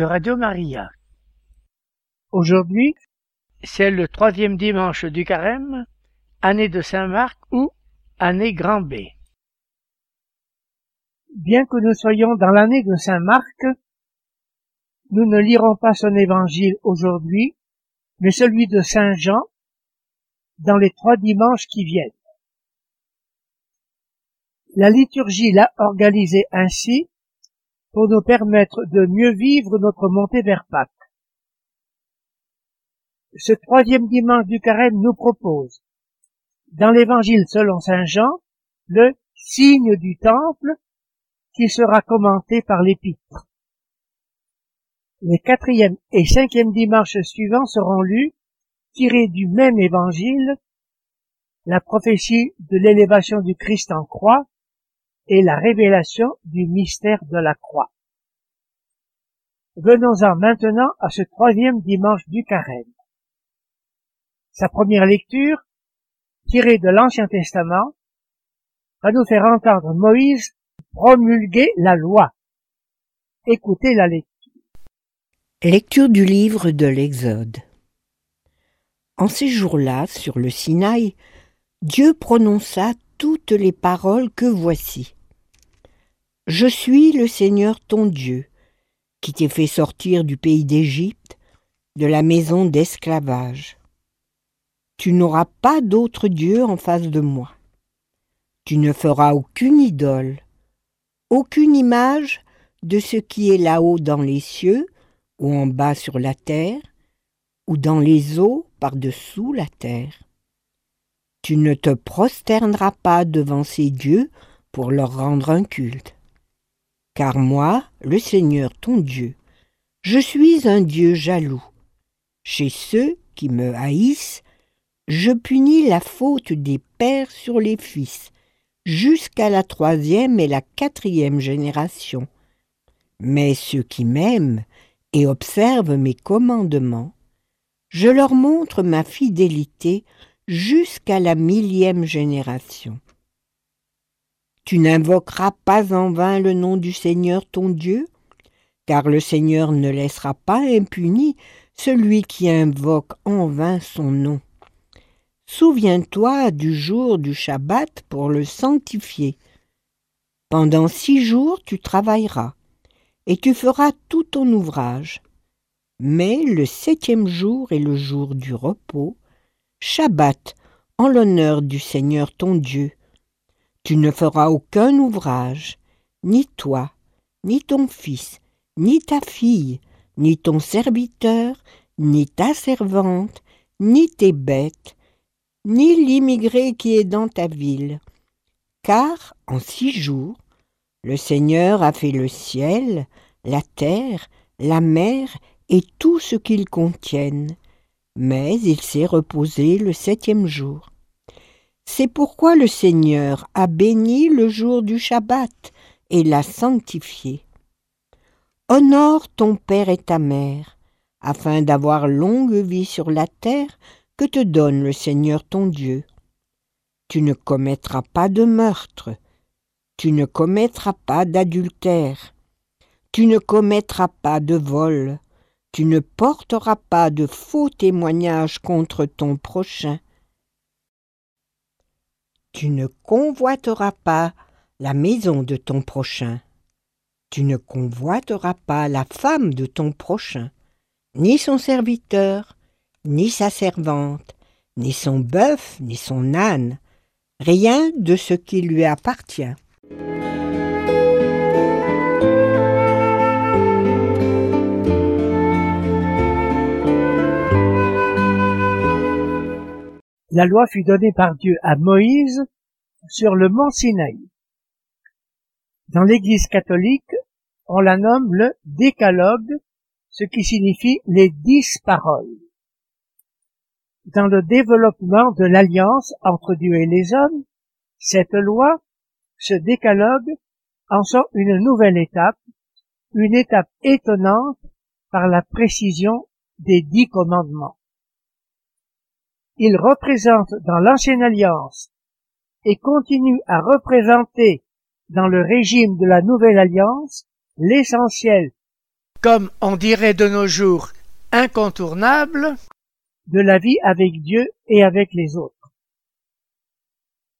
de Radio Maria. Aujourd'hui, c'est le troisième dimanche du carême, année de Saint-Marc ou année Grand B. Bien que nous soyons dans l'année de Saint-Marc, nous ne lirons pas son évangile aujourd'hui, mais celui de Saint Jean dans les trois dimanches qui viennent. La liturgie l'a organisée ainsi pour nous permettre de mieux vivre notre montée vers Pâques. Ce troisième dimanche du carême nous propose, dans l'évangile selon Saint Jean, le signe du temple qui sera commenté par l'épître. Les quatrième et cinquième dimanches suivants seront lus, tirés du même évangile, la prophétie de l'élévation du Christ en croix et la révélation du mystère de la croix. Venons-en maintenant à ce troisième dimanche du carême. Sa première lecture, tirée de l'Ancien Testament, va nous faire entendre Moïse promulguer la loi. Écoutez la lecture. Lecture du livre de l'Exode. En ces jours-là, sur le Sinaï, Dieu prononça toutes les paroles que voici. Je suis le Seigneur ton Dieu, qui t'ai fait sortir du pays d'Égypte, de la maison d'esclavage. Tu n'auras pas d'autre Dieu en face de moi. Tu ne feras aucune idole, aucune image de ce qui est là-haut dans les cieux, ou en bas sur la terre, ou dans les eaux par-dessous la terre. Tu ne te prosterneras pas devant ces dieux pour leur rendre un culte. Car moi, le Seigneur ton Dieu, je suis un Dieu jaloux. Chez ceux qui me haïssent, je punis la faute des pères sur les fils, jusqu'à la troisième et la quatrième génération. Mais ceux qui m'aiment et observent mes commandements, je leur montre ma fidélité jusqu'à la millième génération. Tu n'invoqueras pas en vain le nom du Seigneur ton Dieu, car le Seigneur ne laissera pas impuni celui qui invoque en vain son nom. Souviens-toi du jour du Shabbat pour le sanctifier. Pendant six jours tu travailleras, et tu feras tout ton ouvrage. Mais le septième jour est le jour du repos, Shabbat, en l'honneur du Seigneur ton Dieu. Tu ne feras aucun ouvrage, ni toi, ni ton fils, ni ta fille, ni ton serviteur, ni ta servante, ni tes bêtes, ni l'immigré qui est dans ta ville. Car en six jours, le Seigneur a fait le ciel, la terre, la mer et tout ce qu'ils contiennent, mais il s'est reposé le septième jour. C'est pourquoi le Seigneur a béni le jour du Shabbat et l'a sanctifié. Honore ton père et ta mère, afin d'avoir longue vie sur la terre que te donne le Seigneur ton Dieu. Tu ne commettras pas de meurtre, tu ne commettras pas d'adultère, tu ne commettras pas de vol, tu ne porteras pas de faux témoignages contre ton prochain. Tu ne convoiteras pas la maison de ton prochain. Tu ne convoiteras pas la femme de ton prochain, ni son serviteur, ni sa servante, ni son bœuf, ni son âne, rien de ce qui lui appartient. La loi fut donnée par Dieu à Moïse sur le mont Sinaï. Dans l'Église catholique, on la nomme le décalogue ce qui signifie les dix paroles. Dans le développement de l'alliance entre Dieu et les hommes, cette loi, ce décalogue, en sont une nouvelle étape, une étape étonnante par la précision des dix commandements. Il représente dans l'ancienne alliance et continue à représenter dans le régime de la nouvelle alliance l'essentiel, comme on dirait de nos jours, incontournable, de la vie avec Dieu et avec les autres.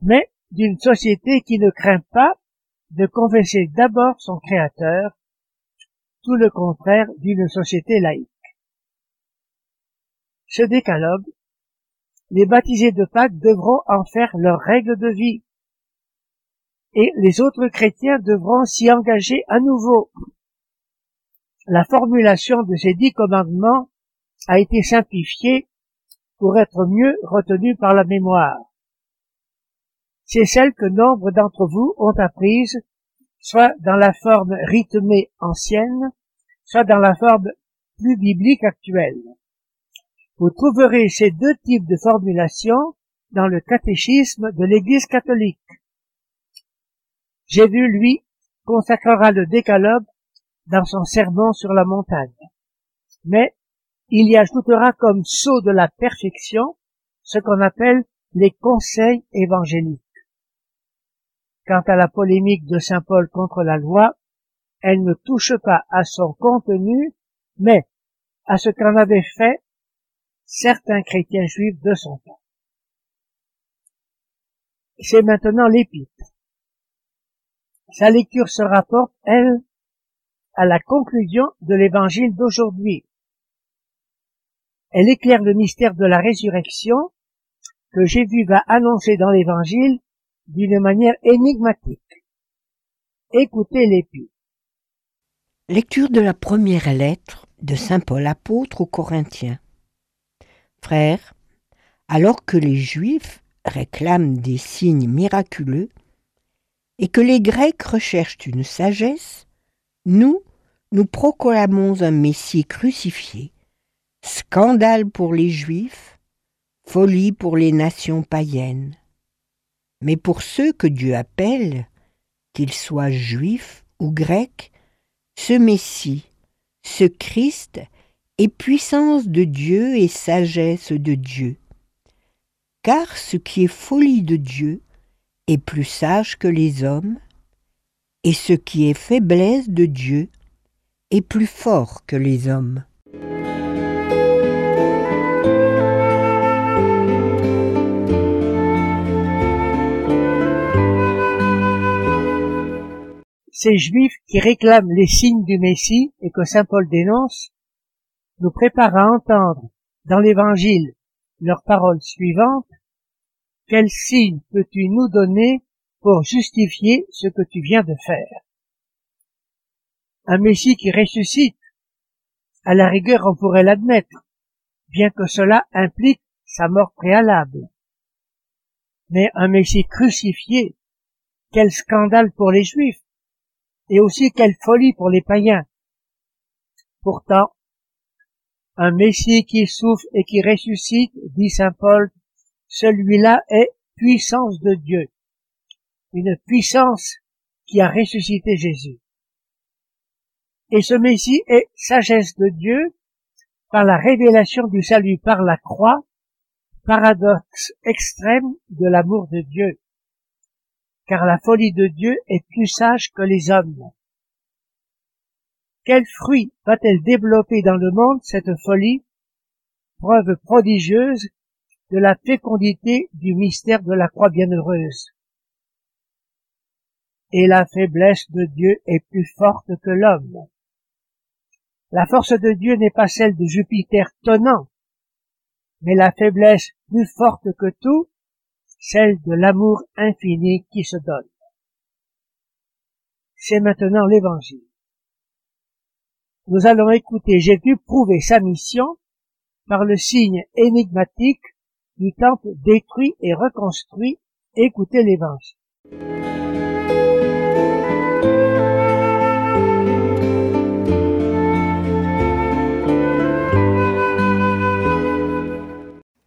Mais d'une société qui ne craint pas de confesser d'abord son Créateur, tout le contraire d'une société laïque. Ce décalogue, les baptisés de Pâques devront en faire leur règle de vie, et les autres chrétiens devront s'y engager à nouveau. La formulation de ces dix commandements a été simplifiée pour être mieux retenue par la mémoire. C'est celle que nombre d'entre vous ont apprise, soit dans la forme rythmée ancienne, soit dans la forme plus biblique actuelle. Vous trouverez ces deux types de formulation dans le catéchisme de l'Église catholique. Vu, lui, consacrera le décalogue dans son sermon sur la montagne. Mais il y ajoutera comme sceau de la perfection ce qu'on appelle les conseils évangéliques. Quant à la polémique de Saint Paul contre la loi, elle ne touche pas à son contenu, mais à ce qu'en avaient fait certains chrétiens juifs de son temps. C'est maintenant l'épître. Sa lecture se rapporte, elle, à la conclusion de l'évangile d'aujourd'hui. Elle éclaire le mystère de la résurrection que Jésus va annoncer dans l'évangile d'une manière énigmatique. Écoutez l'épître. Lecture de la première lettre de Saint Paul apôtre aux Corinthiens. Frères, alors que les Juifs réclament des signes miraculeux et que les Grecs recherchent une sagesse, nous, nous proclamons un Messie crucifié, scandale pour les Juifs, folie pour les nations païennes. Mais pour ceux que Dieu appelle, qu'ils soient juifs ou grecs, ce Messie, ce Christ est puissance de Dieu et sagesse de Dieu. Car ce qui est folie de Dieu est plus sage que les hommes, et ce qui est faiblesse de Dieu est plus fort que les hommes. Ces juifs qui réclament les signes du Messie et que saint Paul dénonce nous préparent à entendre dans l'évangile leurs paroles suivantes quel signe peux-tu nous donner pour justifier ce que tu viens de faire? Un Messie qui ressuscite, à la rigueur on pourrait l'admettre, bien que cela implique sa mort préalable. Mais un Messie crucifié, quel scandale pour les Juifs, et aussi quelle folie pour les païens. Pourtant, un Messie qui souffre et qui ressuscite, dit saint Paul, celui-là est puissance de Dieu, une puissance qui a ressuscité Jésus. Et ce Messie est sagesse de Dieu par la révélation du salut par la croix, paradoxe extrême de l'amour de Dieu. Car la folie de Dieu est plus sage que les hommes. Quel fruit va-t-elle développer dans le monde cette folie, preuve prodigieuse de la fécondité du mystère de la croix bienheureuse. Et la faiblesse de Dieu est plus forte que l'homme. La force de Dieu n'est pas celle de Jupiter tonnant, mais la faiblesse plus forte que tout, celle de l'amour infini qui se donne. C'est maintenant l'évangile. Nous allons écouter Jésus prouver sa mission par le signe énigmatique du temple détruit et reconstruit. Écoutez l'évangile.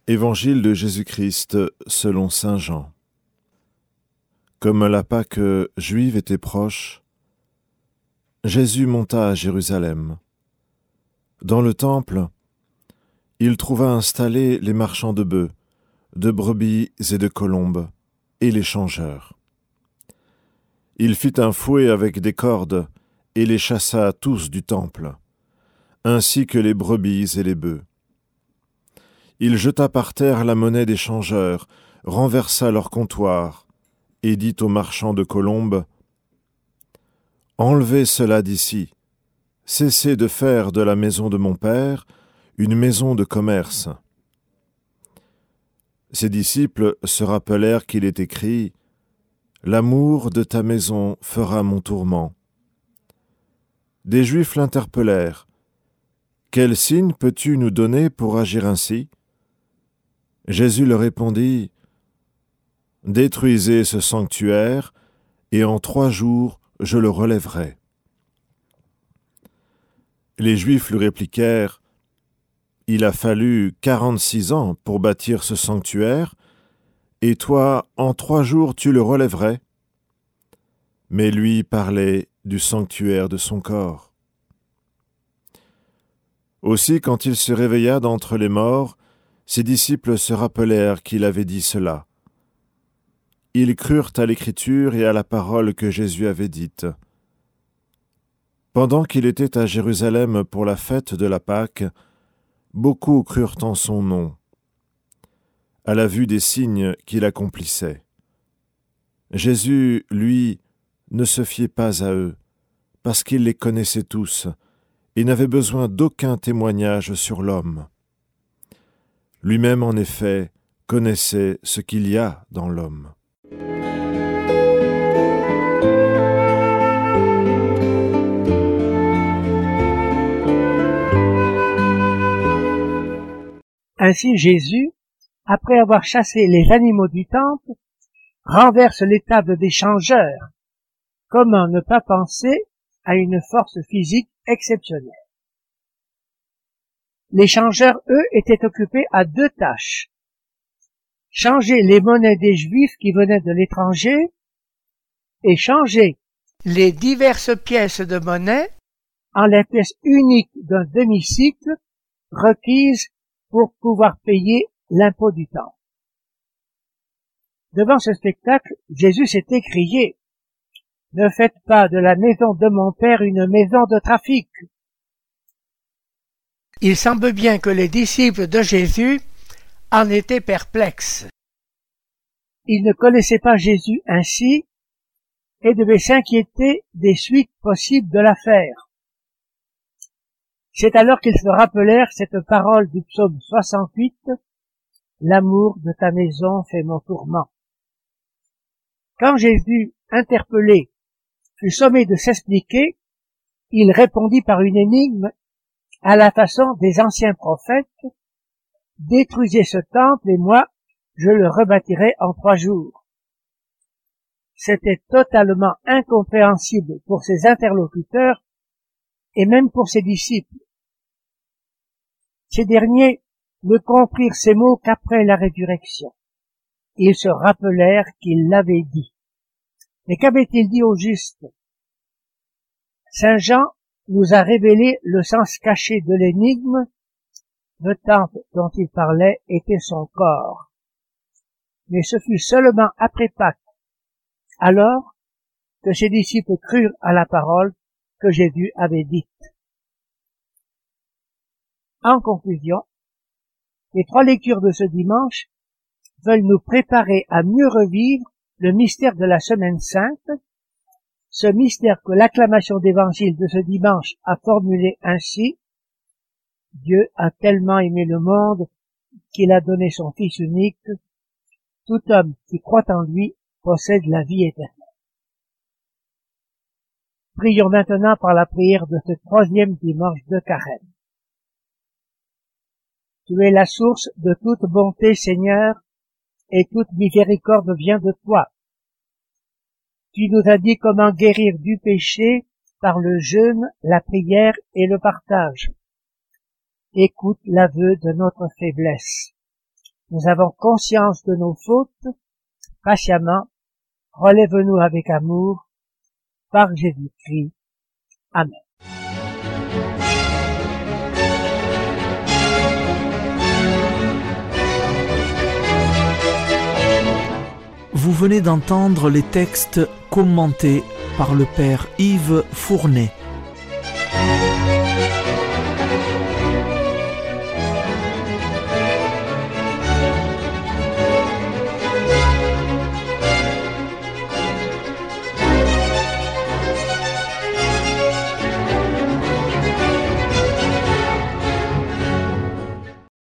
Évangile de Jésus-Christ selon Saint Jean. Comme la Pâque juive était proche, Jésus monta à Jérusalem. Dans le temple, il trouva installés les marchands de bœufs, de brebis et de colombes, et les changeurs. Il fit un fouet avec des cordes, et les chassa tous du temple, ainsi que les brebis et les bœufs. Il jeta par terre la monnaie des changeurs, renversa leur comptoir, et dit aux marchands de colombes Enlevez cela d'ici, cessez de faire de la maison de mon Père une maison de commerce. Ses disciples se rappelèrent qu'il est écrit L'amour de ta maison fera mon tourment. Des Juifs l'interpellèrent. Quel signe peux-tu nous donner pour agir ainsi? Jésus leur répondit Détruisez ce sanctuaire, et en trois jours je le relèverai. Les Juifs lui répliquèrent Il a fallu quarante-six ans pour bâtir ce sanctuaire, et toi, en trois jours, tu le relèverais. Mais lui parlait du sanctuaire de son corps. Aussi, quand il se réveilla d'entre les morts, ses disciples se rappelèrent qu'il avait dit cela. Ils crurent à l'Écriture et à la parole que Jésus avait dite. Pendant qu'il était à Jérusalem pour la fête de la Pâque, beaucoup crurent en son nom, à la vue des signes qu'il accomplissait. Jésus, lui, ne se fiait pas à eux, parce qu'il les connaissait tous, et n'avait besoin d'aucun témoignage sur l'homme. Lui-même, en effet, connaissait ce qu'il y a dans l'homme. Ainsi Jésus, après avoir chassé les animaux du temple, renverse les tables des changeurs. Comment ne pas penser à une force physique exceptionnelle? Les changeurs, eux, étaient occupés à deux tâches. Changer les monnaies des Juifs qui venaient de l'étranger et changer les diverses pièces de monnaie en les pièces uniques d'un demi-cycle requises pour pouvoir payer l'impôt du temps. Devant ce spectacle, Jésus s'est écrié Ne faites pas de la maison de mon Père une maison de trafic. Il semble bien que les disciples de Jésus en étaient perplexes. Ils ne connaissaient pas Jésus ainsi et devaient s'inquiéter des suites possibles de l'affaire. C'est alors qu'ils se rappelèrent cette parole du psaume 68, L'amour de ta maison fait mon tourment. Quand Jésus, interpellé, fut sommé de s'expliquer, il répondit par une énigme à la façon des anciens prophètes, détruisez ce temple et moi, je le rebâtirai en trois jours. C'était totalement incompréhensible pour ses interlocuteurs et même pour ses disciples. Ces derniers ne comprirent ces mots qu'après la résurrection. Ils se rappelèrent qu'il l'avait dit. Mais qu'avait-il dit au juste? Saint Jean nous a révélé le sens caché de l'énigme. Le temple dont il parlait était son corps. Mais ce fut seulement après Pâques, alors que ses disciples crurent à la parole que Jésus avait dite. En conclusion, les trois lectures de ce dimanche veulent nous préparer à mieux revivre le mystère de la semaine sainte, ce mystère que l'acclamation d'évangile de ce dimanche a formulé ainsi Dieu a tellement aimé le monde qu'il a donné son Fils unique, tout homme qui croit en lui possède la vie éternelle. Prions maintenant par la prière de ce troisième dimanche de carême. Tu es la source de toute bonté, Seigneur, et toute miséricorde vient de toi. Tu nous as dit comment guérir du péché par le jeûne, la prière et le partage. Écoute l'aveu de notre faiblesse. nous avons conscience de nos fautes, patiemment, relève-nous avec amour, par Jésus-Christ. Amen. Vous venez d'entendre les textes commentés par le Père Yves Fournet.